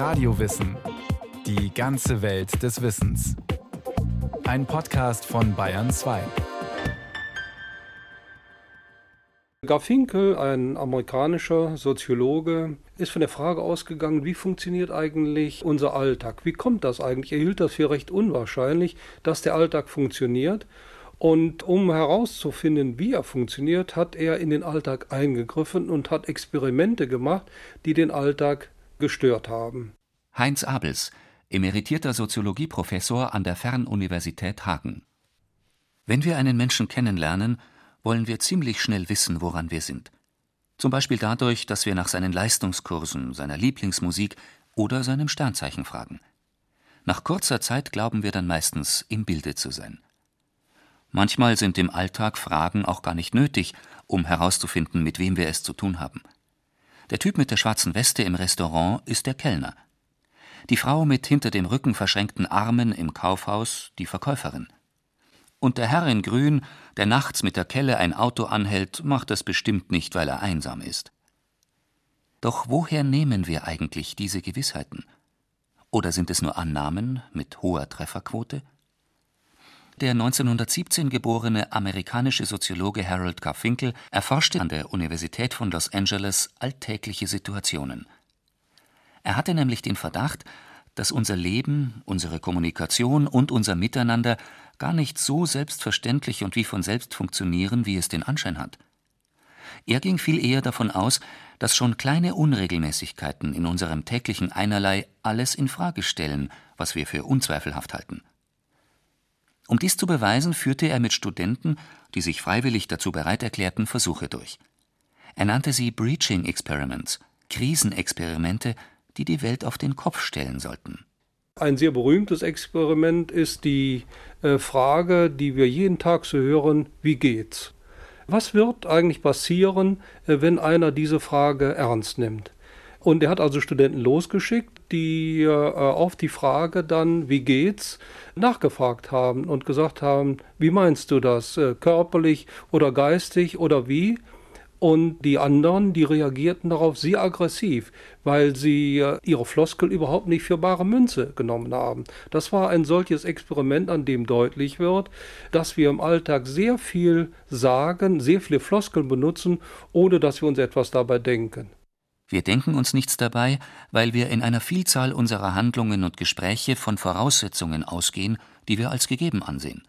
Radiowissen. Die ganze Welt des Wissens. Ein Podcast von Bayern 2. Garfinkel, ein amerikanischer Soziologe, ist von der Frage ausgegangen, wie funktioniert eigentlich unser Alltag? Wie kommt das eigentlich? Er hielt das für recht unwahrscheinlich, dass der Alltag funktioniert. Und um herauszufinden, wie er funktioniert, hat er in den Alltag eingegriffen und hat Experimente gemacht, die den Alltag gestört haben. Heinz Abels, emeritierter Soziologieprofessor an der Fernuniversität Hagen. Wenn wir einen Menschen kennenlernen, wollen wir ziemlich schnell wissen, woran wir sind. Zum Beispiel dadurch, dass wir nach seinen Leistungskursen, seiner Lieblingsmusik oder seinem Sternzeichen fragen. Nach kurzer Zeit glauben wir dann meistens, im Bilde zu sein. Manchmal sind im Alltag Fragen auch gar nicht nötig, um herauszufinden, mit wem wir es zu tun haben. Der Typ mit der schwarzen Weste im Restaurant ist der Kellner. Die Frau mit hinter dem Rücken verschränkten Armen im Kaufhaus die Verkäuferin. Und der Herr in Grün, der nachts mit der Kelle ein Auto anhält, macht das bestimmt nicht, weil er einsam ist. Doch woher nehmen wir eigentlich diese Gewissheiten? Oder sind es nur Annahmen mit hoher Trefferquote? Der 1917 geborene amerikanische Soziologe Harold Garfinkel erforschte an der Universität von Los Angeles alltägliche Situationen. Er hatte nämlich den Verdacht, dass unser Leben, unsere Kommunikation und unser Miteinander gar nicht so selbstverständlich und wie von selbst funktionieren, wie es den Anschein hat. Er ging viel eher davon aus, dass schon kleine Unregelmäßigkeiten in unserem täglichen Einerlei alles in Frage stellen, was wir für unzweifelhaft halten. Um dies zu beweisen, führte er mit Studenten, die sich freiwillig dazu bereit erklärten, Versuche durch. Er nannte sie Breaching Experiments, Krisenexperimente, die die Welt auf den Kopf stellen sollten. Ein sehr berühmtes Experiment ist die äh, Frage, die wir jeden Tag so hören, wie geht's? Was wird eigentlich passieren, äh, wenn einer diese Frage ernst nimmt? Und er hat also Studenten losgeschickt, die äh, auf die Frage dann, wie geht's, nachgefragt haben und gesagt haben, wie meinst du das, äh, körperlich oder geistig oder wie? Und die anderen, die reagierten darauf sehr aggressiv, weil sie äh, ihre Floskel überhaupt nicht für bare Münze genommen haben. Das war ein solches Experiment, an dem deutlich wird, dass wir im Alltag sehr viel sagen, sehr viele Floskeln benutzen, ohne dass wir uns etwas dabei denken. Wir denken uns nichts dabei, weil wir in einer Vielzahl unserer Handlungen und Gespräche von Voraussetzungen ausgehen, die wir als gegeben ansehen.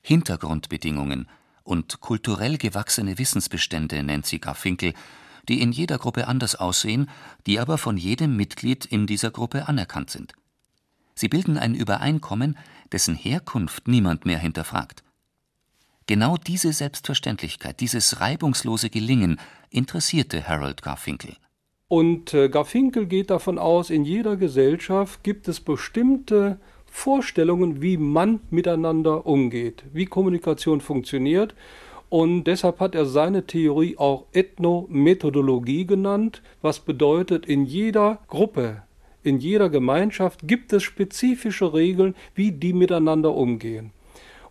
Hintergrundbedingungen und kulturell gewachsene Wissensbestände nennt sie Garfinkel, die in jeder Gruppe anders aussehen, die aber von jedem Mitglied in dieser Gruppe anerkannt sind. Sie bilden ein Übereinkommen, dessen Herkunft niemand mehr hinterfragt. Genau diese Selbstverständlichkeit, dieses reibungslose Gelingen interessierte Harold Garfinkel. Und äh, Garfinkel geht davon aus, in jeder Gesellschaft gibt es bestimmte Vorstellungen, wie man miteinander umgeht, wie Kommunikation funktioniert. Und deshalb hat er seine Theorie auch Ethnomethodologie genannt, was bedeutet, in jeder Gruppe, in jeder Gemeinschaft gibt es spezifische Regeln, wie die miteinander umgehen.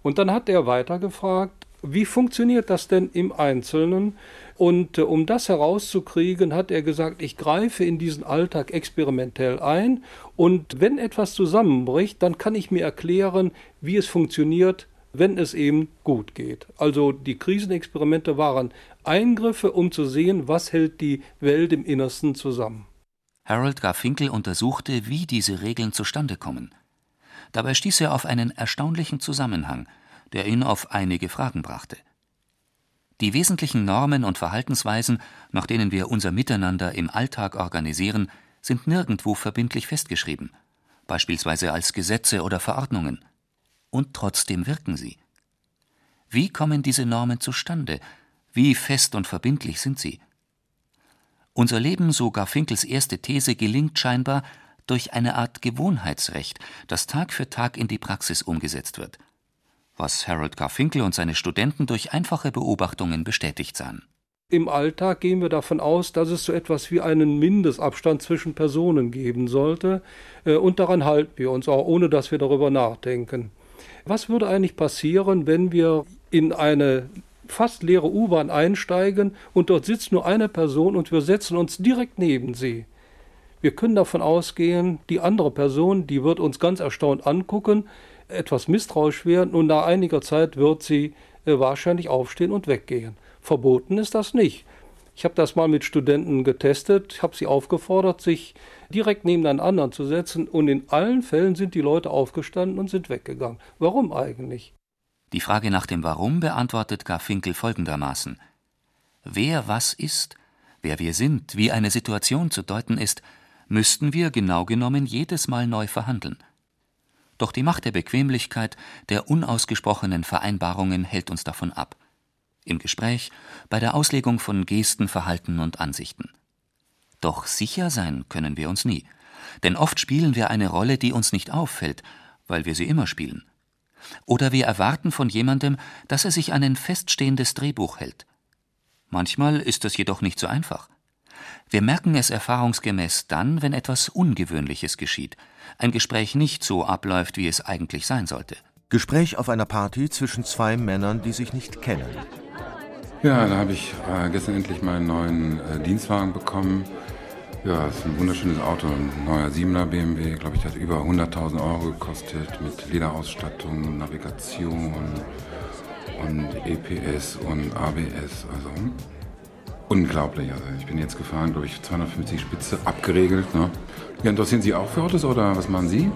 Und dann hat er weiter gefragt, wie funktioniert das denn im Einzelnen? Und äh, um das herauszukriegen, hat er gesagt, ich greife in diesen Alltag experimentell ein und wenn etwas zusammenbricht, dann kann ich mir erklären, wie es funktioniert, wenn es eben gut geht. Also die Krisenexperimente waren Eingriffe, um zu sehen, was hält die Welt im Innersten zusammen. Harold Garfinkel untersuchte, wie diese Regeln zustande kommen. Dabei stieß er auf einen erstaunlichen Zusammenhang, der ihn auf einige Fragen brachte. Die wesentlichen Normen und Verhaltensweisen, nach denen wir unser Miteinander im Alltag organisieren, sind nirgendwo verbindlich festgeschrieben, beispielsweise als Gesetze oder Verordnungen. Und trotzdem wirken sie. Wie kommen diese Normen zustande? Wie fest und verbindlich sind sie? Unser Leben, so Garfinkels erste These, gelingt scheinbar, durch eine Art Gewohnheitsrecht, das Tag für Tag in die Praxis umgesetzt wird, was Harold Garfinkel und seine Studenten durch einfache Beobachtungen bestätigt sahen. Im Alltag gehen wir davon aus, dass es so etwas wie einen Mindestabstand zwischen Personen geben sollte, äh, und daran halten wir uns auch, ohne dass wir darüber nachdenken. Was würde eigentlich passieren, wenn wir in eine fast leere U-Bahn einsteigen und dort sitzt nur eine Person und wir setzen uns direkt neben sie? Wir können davon ausgehen, die andere Person, die wird uns ganz erstaunt angucken, etwas misstrauisch werden und nach einiger Zeit wird sie äh, wahrscheinlich aufstehen und weggehen. Verboten ist das nicht. Ich habe das mal mit Studenten getestet, ich habe sie aufgefordert, sich direkt neben einen anderen zu setzen und in allen Fällen sind die Leute aufgestanden und sind weggegangen. Warum eigentlich? Die Frage nach dem Warum beantwortet Garfinkel folgendermaßen Wer was ist, wer wir sind, wie eine Situation zu deuten ist, müssten wir genau genommen jedes Mal neu verhandeln. Doch die Macht der Bequemlichkeit, der unausgesprochenen Vereinbarungen hält uns davon ab. Im Gespräch, bei der Auslegung von Gesten, Verhalten und Ansichten. Doch sicher sein können wir uns nie, denn oft spielen wir eine Rolle, die uns nicht auffällt, weil wir sie immer spielen. Oder wir erwarten von jemandem, dass er sich an ein feststehendes Drehbuch hält. Manchmal ist das jedoch nicht so einfach. Wir merken es erfahrungsgemäß dann, wenn etwas Ungewöhnliches geschieht, ein Gespräch nicht so abläuft, wie es eigentlich sein sollte. Gespräch auf einer Party zwischen zwei Männern, die sich nicht kennen. Ja, da habe ich äh, gestern endlich meinen neuen äh, Dienstwagen bekommen. Ja, es ist ein wunderschönes Auto, ein neuer 7er BMW, glaube ich, der hat über 100.000 Euro gekostet mit Lederausstattung, Navigation und EPS und ABS. Also unglaublich. Also ich bin jetzt gefahren, glaube ich, 250 Spitze abgeregelt. Ne? Ja, interessieren Sie auch für Autos oder was machen Sie?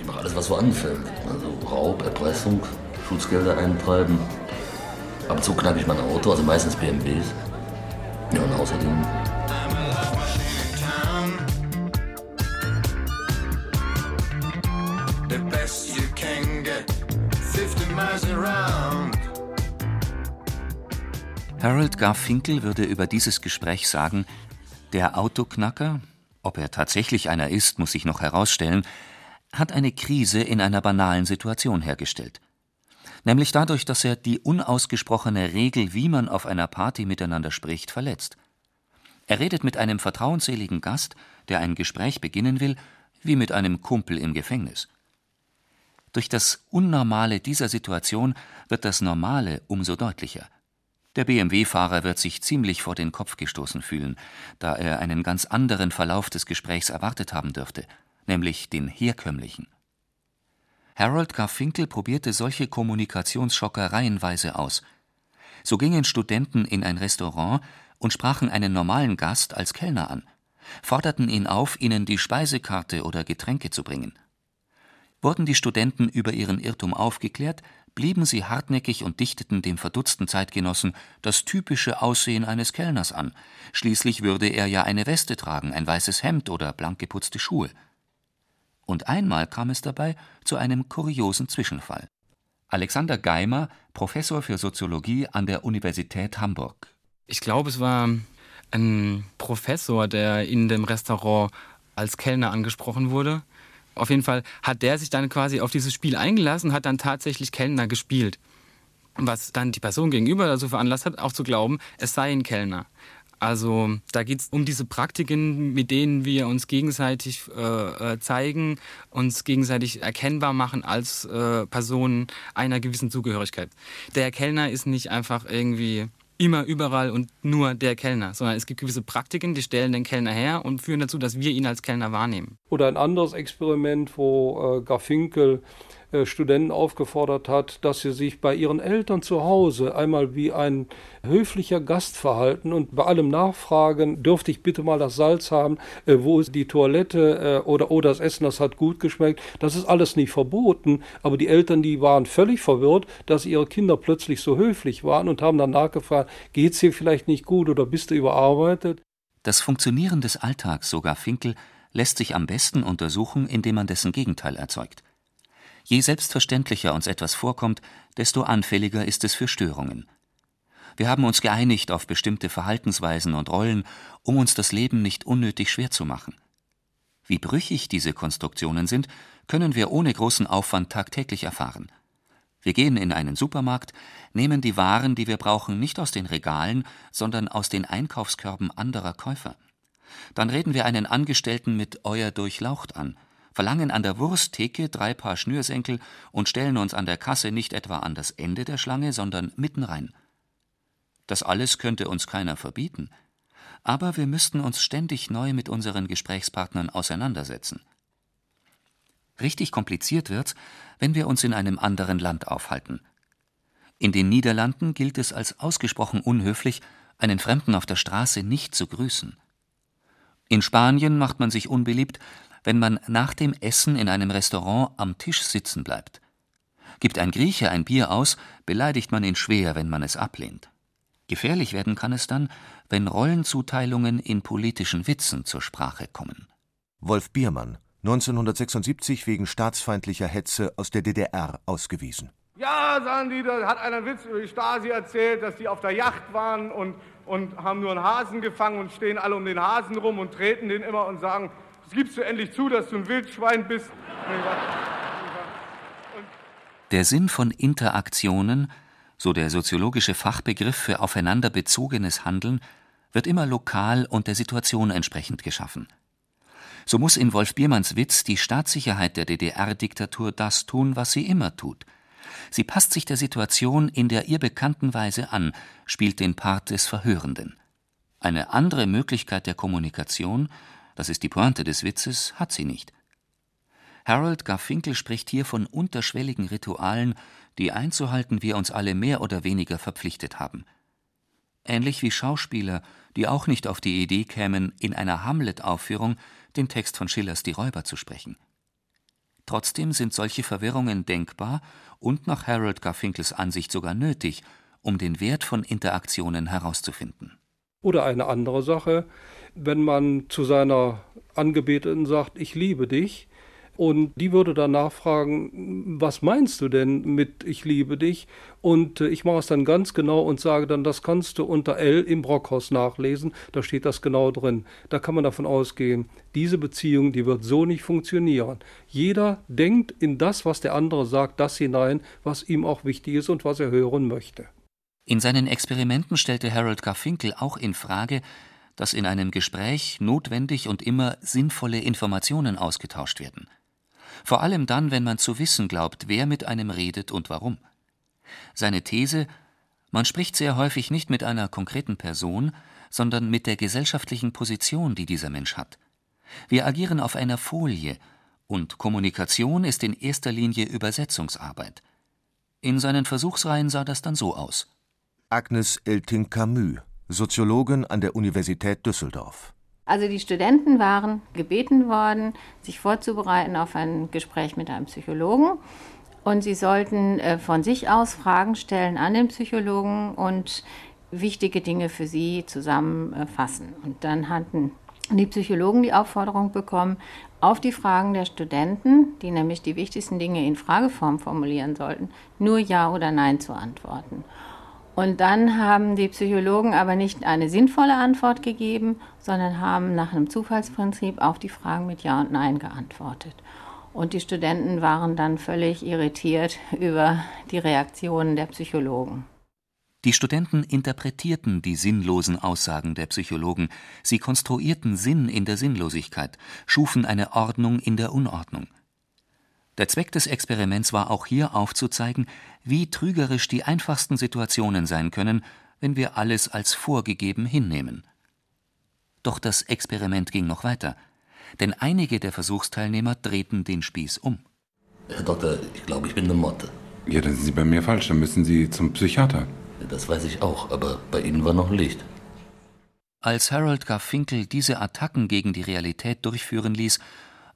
Ich mache alles, was so anfällt. Also Raub, Erpressung, Schutzgelder eintreiben. Ab und zu knappe ich mein Auto, also meistens BMWs. Ja, und außerdem Harold Garfinkel würde über dieses Gespräch sagen, der Autoknacker, ob er tatsächlich einer ist, muss sich noch herausstellen, hat eine Krise in einer banalen Situation hergestellt. Nämlich dadurch, dass er die unausgesprochene Regel, wie man auf einer Party miteinander spricht, verletzt. Er redet mit einem vertrauensseligen Gast, der ein Gespräch beginnen will, wie mit einem Kumpel im Gefängnis. Durch das Unnormale dieser Situation wird das Normale umso deutlicher. Der BMW-Fahrer wird sich ziemlich vor den Kopf gestoßen fühlen, da er einen ganz anderen Verlauf des Gesprächs erwartet haben dürfte, nämlich den herkömmlichen. Harold Garfinkel probierte solche Kommunikationsschocker reihenweise aus. So gingen Studenten in ein Restaurant und sprachen einen normalen Gast als Kellner an, forderten ihn auf, ihnen die Speisekarte oder Getränke zu bringen. Wurden die Studenten über ihren Irrtum aufgeklärt, blieben sie hartnäckig und dichteten dem verdutzten Zeitgenossen das typische Aussehen eines Kellners an, schließlich würde er ja eine Weste tragen, ein weißes Hemd oder blank geputzte Schuhe. Und einmal kam es dabei zu einem kuriosen Zwischenfall. Alexander Geimer, Professor für Soziologie an der Universität Hamburg. Ich glaube, es war ein Professor, der in dem Restaurant als Kellner angesprochen wurde auf jeden Fall hat der sich dann quasi auf dieses Spiel eingelassen, hat dann tatsächlich Kellner gespielt. Was dann die Person gegenüber dazu veranlasst hat, auch zu glauben, es sei ein Kellner. Also da geht es um diese Praktiken, mit denen wir uns gegenseitig äh, äh, zeigen, uns gegenseitig erkennbar machen als äh, Personen einer gewissen Zugehörigkeit. Der Kellner ist nicht einfach irgendwie immer überall und nur der Kellner, sondern es gibt gewisse Praktiken, die stellen den Kellner her und führen dazu, dass wir ihn als Kellner wahrnehmen. Oder ein anderes Experiment, wo äh, Garfinkel Studenten aufgefordert hat, dass sie sich bei ihren Eltern zu Hause einmal wie ein höflicher Gast verhalten und bei allem nachfragen, dürfte ich bitte mal das Salz haben, äh, wo ist die Toilette äh, oder oh, das Essen, das hat gut geschmeckt. Das ist alles nicht verboten, aber die Eltern, die waren völlig verwirrt, dass ihre Kinder plötzlich so höflich waren und haben dann nachgefragt, geht's dir vielleicht nicht gut oder bist du überarbeitet? Das Funktionieren des Alltags, sogar Finkel, lässt sich am besten untersuchen, indem man dessen Gegenteil erzeugt. Je selbstverständlicher uns etwas vorkommt, desto anfälliger ist es für Störungen. Wir haben uns geeinigt auf bestimmte Verhaltensweisen und Rollen, um uns das Leben nicht unnötig schwer zu machen. Wie brüchig diese Konstruktionen sind, können wir ohne großen Aufwand tagtäglich erfahren. Wir gehen in einen Supermarkt, nehmen die Waren, die wir brauchen, nicht aus den Regalen, sondern aus den Einkaufskörben anderer Käufer. Dann reden wir einen Angestellten mit Euer Durchlaucht an, verlangen an der Wursttheke drei Paar Schnürsenkel und stellen uns an der Kasse nicht etwa an das Ende der Schlange, sondern mitten rein. Das alles könnte uns keiner verbieten. aber wir müssten uns ständig neu mit unseren Gesprächspartnern auseinandersetzen. Richtig kompliziert wird's, wenn wir uns in einem anderen Land aufhalten. In den Niederlanden gilt es als ausgesprochen unhöflich, einen Fremden auf der Straße nicht zu grüßen. In Spanien macht man sich unbeliebt, wenn man nach dem Essen in einem Restaurant am Tisch sitzen bleibt. Gibt ein Grieche ein Bier aus, beleidigt man ihn schwer, wenn man es ablehnt. Gefährlich werden kann es dann, wenn Rollenzuteilungen in politischen Witzen zur Sprache kommen. Wolf Biermann, 1976 wegen staatsfeindlicher Hetze aus der DDR ausgewiesen. Ja, sagen die, da hat einer einen Witz über die Stasi erzählt, dass die auf der Yacht waren und, und haben nur einen Hasen gefangen und stehen alle um den Hasen rum und treten den immer und sagen, gibst du endlich zu, dass du ein Wildschwein bist. Der Sinn von Interaktionen, so der soziologische Fachbegriff für aufeinander bezogenes Handeln, wird immer lokal und der Situation entsprechend geschaffen. So muss in Wolf Biermanns Witz die Staatssicherheit der DDR-Diktatur das tun, was sie immer tut. Sie passt sich der Situation in der ihr bekannten Weise an, spielt den Part des Verhörenden. Eine andere Möglichkeit der Kommunikation, das ist die Pointe des Witzes, hat sie nicht. Harold Garfinkel spricht hier von unterschwelligen Ritualen, die einzuhalten wir uns alle mehr oder weniger verpflichtet haben. Ähnlich wie Schauspieler, die auch nicht auf die Idee kämen, in einer Hamlet-Aufführung den Text von Schillers Die Räuber zu sprechen. Trotzdem sind solche Verwirrungen denkbar und nach Harold Garfinkels Ansicht sogar nötig, um den Wert von Interaktionen herauszufinden. Oder eine andere Sache, wenn man zu seiner Angebeteten sagt, ich liebe dich, und die würde dann nachfragen, was meinst du denn mit Ich liebe dich? Und äh, ich mache es dann ganz genau und sage dann, das kannst du unter L im Brockhaus nachlesen, da steht das genau drin. Da kann man davon ausgehen, diese Beziehung, die wird so nicht funktionieren. Jeder denkt in das, was der andere sagt, das hinein, was ihm auch wichtig ist und was er hören möchte. In seinen Experimenten stellte Harold Garfinkel auch in Frage, dass in einem Gespräch notwendig und immer sinnvolle Informationen ausgetauscht werden vor allem dann, wenn man zu wissen glaubt, wer mit einem redet und warum. Seine These Man spricht sehr häufig nicht mit einer konkreten Person, sondern mit der gesellschaftlichen Position, die dieser Mensch hat. Wir agieren auf einer Folie, und Kommunikation ist in erster Linie Übersetzungsarbeit. In seinen Versuchsreihen sah das dann so aus. Agnes Elting-Camus, Soziologin an der Universität Düsseldorf. Also die Studenten waren gebeten worden, sich vorzubereiten auf ein Gespräch mit einem Psychologen. Und sie sollten äh, von sich aus Fragen stellen an den Psychologen und wichtige Dinge für sie zusammenfassen. Und dann hatten die Psychologen die Aufforderung bekommen, auf die Fragen der Studenten, die nämlich die wichtigsten Dinge in Frageform formulieren sollten, nur Ja oder Nein zu antworten. Und dann haben die Psychologen aber nicht eine sinnvolle Antwort gegeben, sondern haben nach einem Zufallsprinzip auf die Fragen mit Ja und Nein geantwortet. Und die Studenten waren dann völlig irritiert über die Reaktionen der Psychologen. Die Studenten interpretierten die sinnlosen Aussagen der Psychologen, sie konstruierten Sinn in der Sinnlosigkeit, schufen eine Ordnung in der Unordnung. Der Zweck des Experiments war auch hier aufzuzeigen, wie trügerisch die einfachsten Situationen sein können, wenn wir alles als vorgegeben hinnehmen. Doch das Experiment ging noch weiter, denn einige der Versuchsteilnehmer drehten den Spieß um. Herr Doktor, ich glaube, ich bin eine Motte. Ja, dann sind Sie bei mir falsch, dann müssen Sie zum Psychiater. Das weiß ich auch, aber bei Ihnen war noch Licht. Als Harold Garfinkel diese Attacken gegen die Realität durchführen ließ,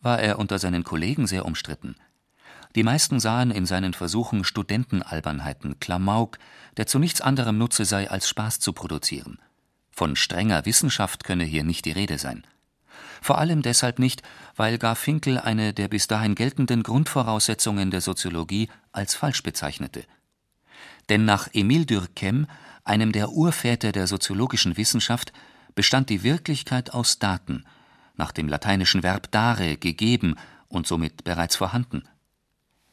war er unter seinen Kollegen sehr umstritten. Die meisten sahen in seinen Versuchen Studentenalbernheiten, Klamauk, der zu nichts anderem nutze sei, als Spaß zu produzieren. Von strenger Wissenschaft könne hier nicht die Rede sein. Vor allem deshalb nicht, weil Garfinkel eine der bis dahin geltenden Grundvoraussetzungen der Soziologie als falsch bezeichnete. Denn nach Emile Durkheim, einem der Urväter der soziologischen Wissenschaft, bestand die Wirklichkeit aus Daten, nach dem lateinischen Verb dare, gegeben und somit bereits vorhanden.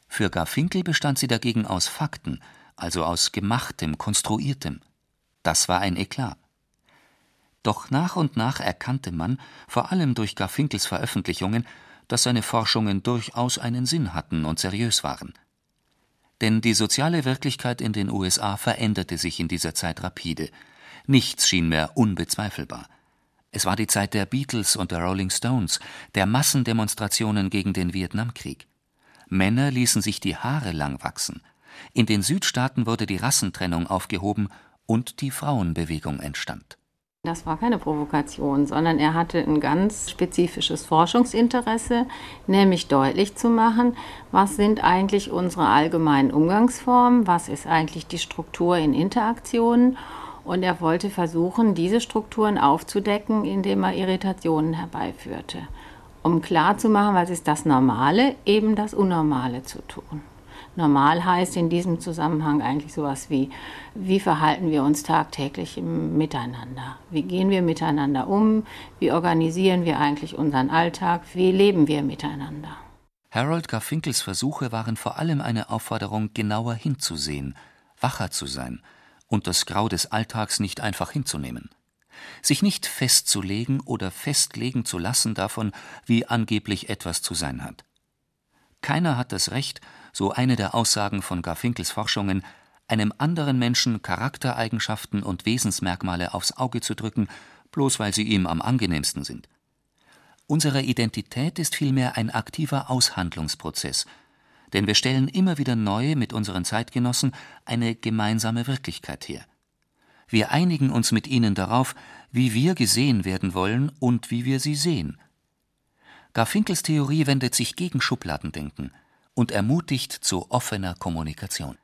Für Garfinkel bestand sie dagegen aus Fakten, also aus Gemachtem, Konstruiertem. Das war ein Eklat. Doch nach und nach erkannte man, vor allem durch Garfinkels Veröffentlichungen, dass seine Forschungen durchaus einen Sinn hatten und seriös waren. Denn die soziale Wirklichkeit in den USA veränderte sich in dieser Zeit rapide. Nichts schien mehr unbezweifelbar. Es war die Zeit der Beatles und der Rolling Stones, der Massendemonstrationen gegen den Vietnamkrieg. Männer ließen sich die Haare lang wachsen. In den Südstaaten wurde die Rassentrennung aufgehoben und die Frauenbewegung entstand. Das war keine Provokation, sondern er hatte ein ganz spezifisches Forschungsinteresse, nämlich deutlich zu machen, was sind eigentlich unsere allgemeinen Umgangsformen, was ist eigentlich die Struktur in Interaktionen. Und er wollte versuchen, diese Strukturen aufzudecken, indem er Irritationen herbeiführte, um klarzumachen, was ist das Normale, eben das Unnormale zu tun. Normal heißt in diesem Zusammenhang eigentlich sowas wie, wie verhalten wir uns tagtäglich im Miteinander? Wie gehen wir miteinander um? Wie organisieren wir eigentlich unseren Alltag? Wie leben wir miteinander? Harold Garfinkels Versuche waren vor allem eine Aufforderung, genauer hinzusehen, wacher zu sein und das Grau des Alltags nicht einfach hinzunehmen. Sich nicht festzulegen oder festlegen zu lassen davon, wie angeblich etwas zu sein hat. Keiner hat das Recht, so eine der Aussagen von Garfinkels Forschungen, einem anderen Menschen Charaktereigenschaften und Wesensmerkmale aufs Auge zu drücken, bloß weil sie ihm am angenehmsten sind. Unsere Identität ist vielmehr ein aktiver Aushandlungsprozess, denn wir stellen immer wieder neu mit unseren Zeitgenossen eine gemeinsame Wirklichkeit her. Wir einigen uns mit ihnen darauf, wie wir gesehen werden wollen und wie wir sie sehen. Garfinkels Theorie wendet sich gegen Schubladendenken – und ermutigt zu offener Kommunikation